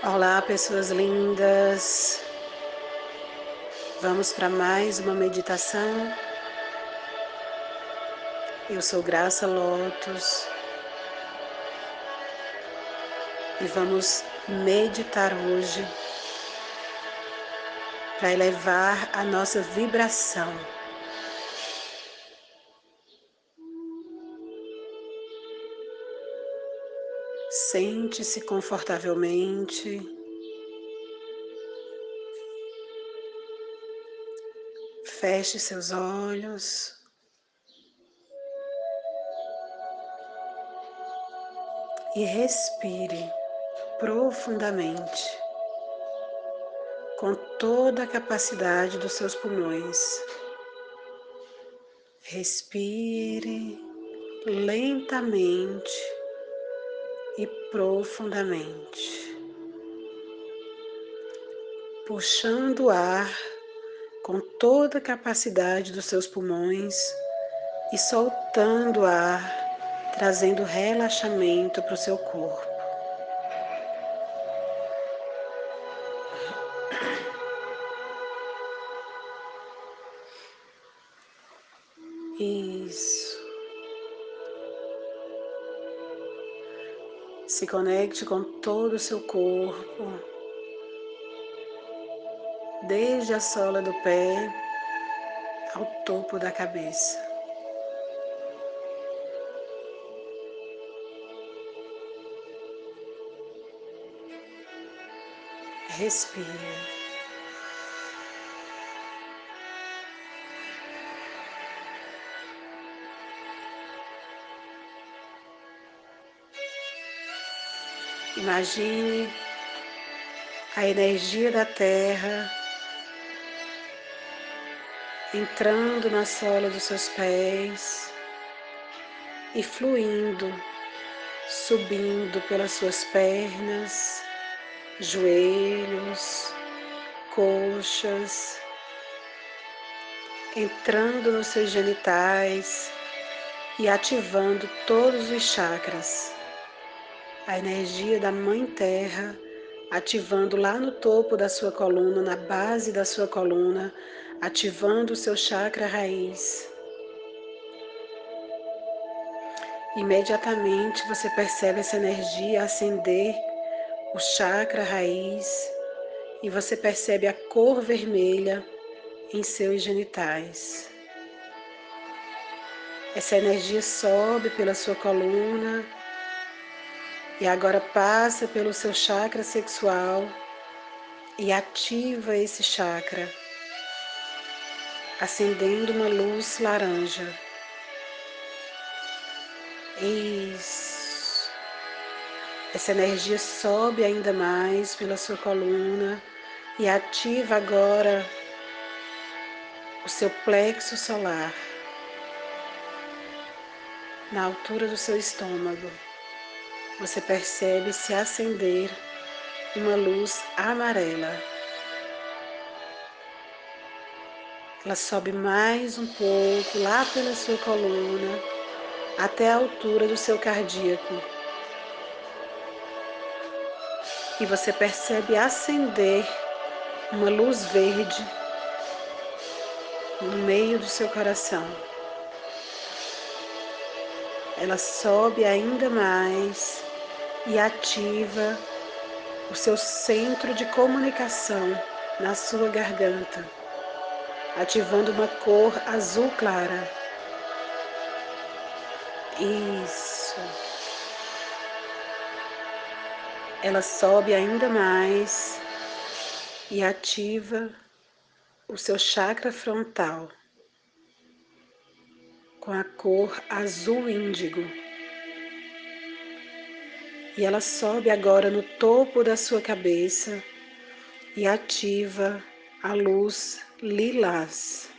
Olá, pessoas lindas. Vamos para mais uma meditação. Eu sou Graça Lotus e vamos meditar hoje para elevar a nossa vibração. Sente-se confortavelmente. Feche seus olhos. E respire profundamente, com toda a capacidade dos seus pulmões. Respire lentamente e profundamente, puxando o ar com toda a capacidade dos seus pulmões e soltando o ar, trazendo relaxamento para o seu corpo. Se conecte com todo o seu corpo, desde a sola do pé ao topo da cabeça. Respire. Imagine a energia da Terra entrando na sola dos seus pés e fluindo, subindo pelas suas pernas, joelhos, coxas, entrando nos seus genitais e ativando todos os chakras a energia da Mãe Terra, ativando lá no topo da sua coluna, na base da sua coluna, ativando o seu chakra raiz. Imediatamente você percebe essa energia acender o chakra raiz e você percebe a cor vermelha em seus genitais. Essa energia sobe pela sua coluna e agora passa pelo seu chakra sexual e ativa esse chakra, acendendo uma luz laranja. Isso. Essa energia sobe ainda mais pela sua coluna e ativa agora o seu plexo solar na altura do seu estômago você percebe se acender uma luz amarela. Ela sobe mais um pouco lá pela sua coluna até a altura do seu cardíaco. E você percebe acender uma luz verde no meio do seu coração. Ela sobe ainda mais e ativa o seu centro de comunicação na sua garganta, ativando uma cor azul clara. Isso. Ela sobe ainda mais e ativa o seu chakra frontal com a cor azul índigo e ela sobe agora no topo da sua cabeça e ativa a luz lilás.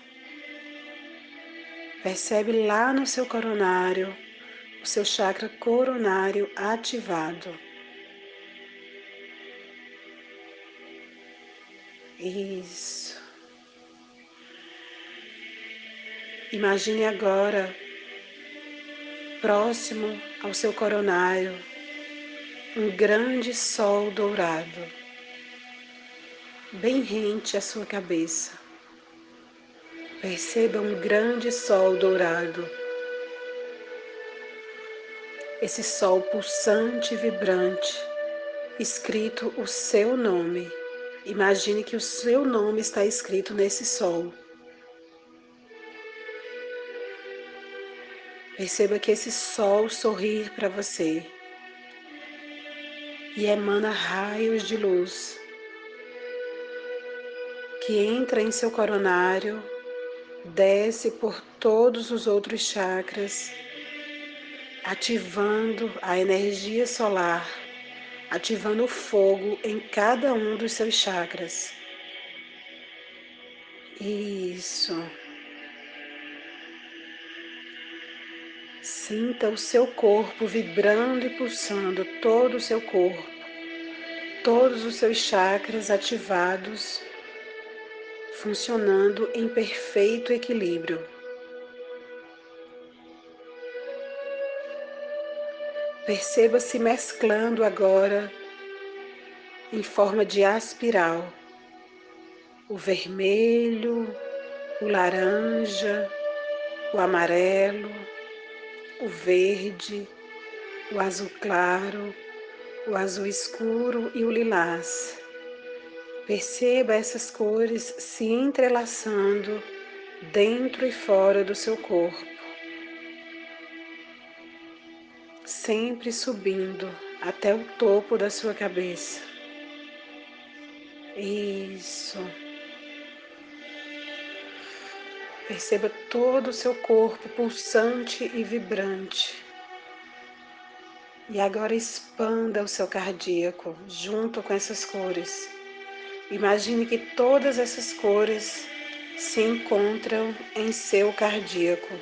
Percebe lá no seu coronário o seu chakra coronário ativado. Isso. Imagine agora, próximo ao seu coronário, um grande sol dourado, bem rente à sua cabeça. Perceba um grande sol dourado. Esse sol pulsante e vibrante, escrito o seu nome. Imagine que o seu nome está escrito nesse sol. Perceba que esse sol sorri para você e emana raios de luz que entra em seu coronário, desce por todos os outros chakras, ativando a energia solar, ativando o fogo em cada um dos seus chakras. Isso. Sinta o seu corpo vibrando e pulsando todo o seu corpo, todos os seus chakras ativados, funcionando em perfeito equilíbrio. Perceba-se mesclando agora em forma de aspiral o vermelho, o laranja, o amarelo, o verde, o azul claro, o azul escuro e o lilás. Perceba essas cores se entrelaçando dentro e fora do seu corpo, sempre subindo até o topo da sua cabeça. Isso. Perceba todo o seu corpo pulsante e vibrante. E agora expanda o seu cardíaco junto com essas cores. Imagine que todas essas cores se encontram em seu cardíaco.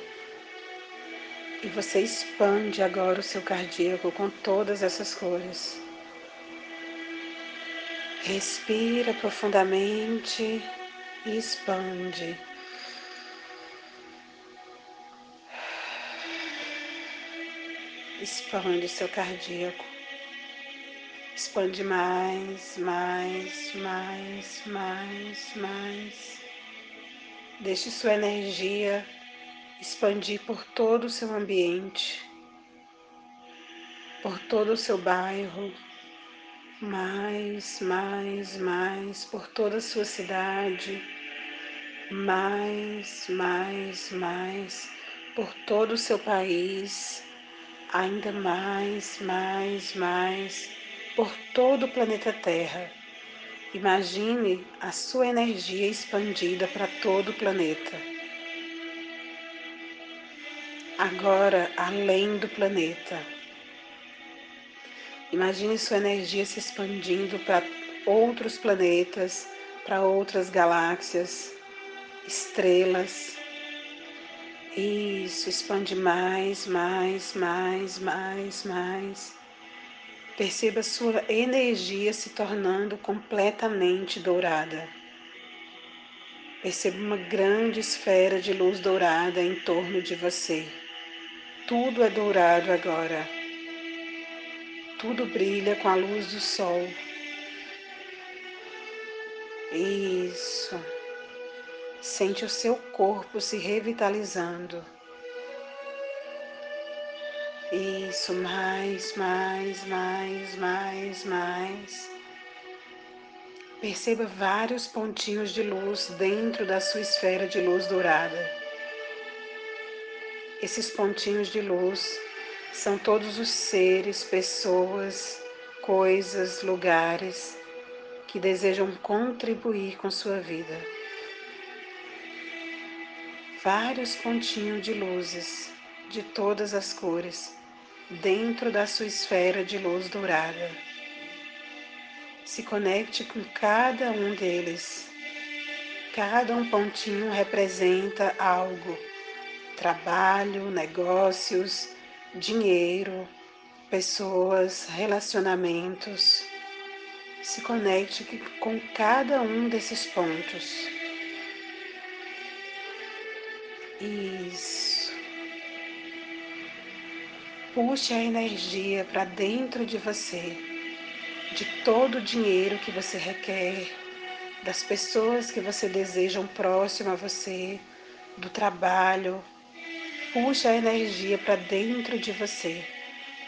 E você expande agora o seu cardíaco com todas essas cores. Respira profundamente e expande. Expande seu cardíaco. Expande mais, mais, mais, mais, mais. Deixe sua energia expandir por todo o seu ambiente, por todo o seu bairro, mais, mais, mais, por toda a sua cidade, mais, mais, mais, por todo o seu país ainda mais, mais, mais por todo o planeta Terra. Imagine a sua energia expandida para todo o planeta. Agora, além do planeta. Imagine sua energia se expandindo para outros planetas, para outras galáxias, estrelas, isso, expande mais, mais, mais, mais, mais. Perceba sua energia se tornando completamente dourada. Perceba uma grande esfera de luz dourada em torno de você. Tudo é dourado agora. Tudo brilha com a luz do sol. Isso. Sente o seu corpo se revitalizando. Isso, mais, mais, mais, mais, mais. Perceba vários pontinhos de luz dentro da sua esfera de luz dourada. Esses pontinhos de luz são todos os seres, pessoas, coisas, lugares que desejam contribuir com sua vida vários pontinhos de luzes de todas as cores dentro da sua esfera de luz dourada. Se conecte com cada um deles. Cada um pontinho representa algo: trabalho, negócios, dinheiro, pessoas, relacionamentos. Se conecte com cada um desses pontos. Isso. puxe a energia para dentro de você, de todo o dinheiro que você requer, das pessoas que você deseja próximo a você, do trabalho. Puxe a energia para dentro de você,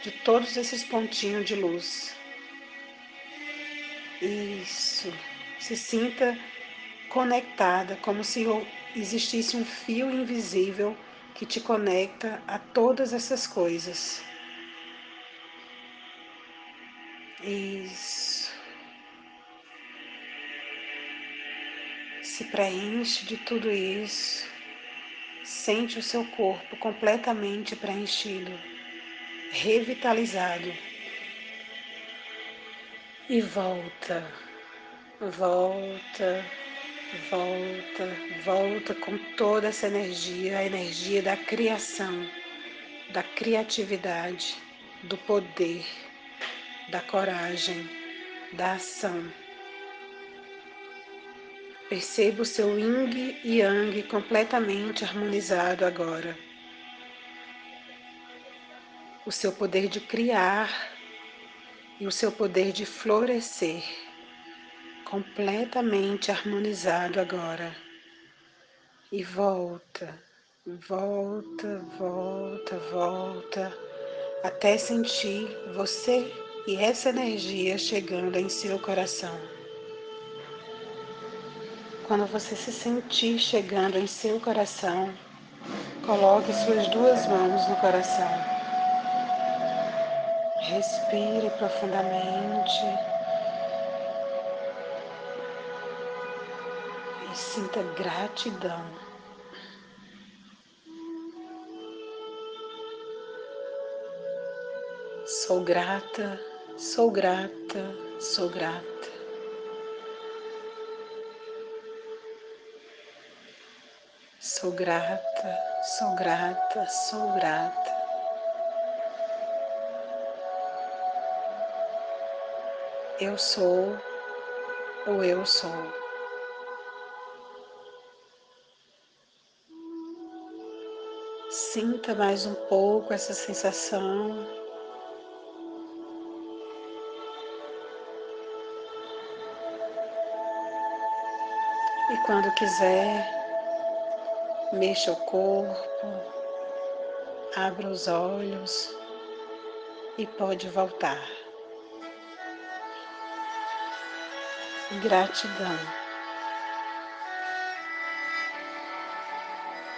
de todos esses pontinhos de luz. Isso. Se sinta conectada, como se existisse um fio invisível que te conecta a todas essas coisas. Isso. Se preenche de tudo isso. Sente o seu corpo completamente preenchido, revitalizado. E volta, volta, volta, volta com toda essa energia, a energia da criação, da criatividade, do poder, da coragem, da ação. Perceba o seu yin e yang completamente harmonizado agora. O seu poder de criar e o seu poder de florescer completamente harmonizado agora. E volta, volta, volta, volta, até sentir você e essa energia chegando em seu coração. Quando você se sentir chegando em seu coração, coloque suas duas mãos no coração. Respire profundamente sinta gratidão. Sou grata, sou grata, sou grata. Sou grata, sou grata, sou grata. Eu sou o eu sou. Sinta mais um pouco essa sensação. E quando quiser, Mexa o corpo, abra os olhos e pode voltar. Gratidão.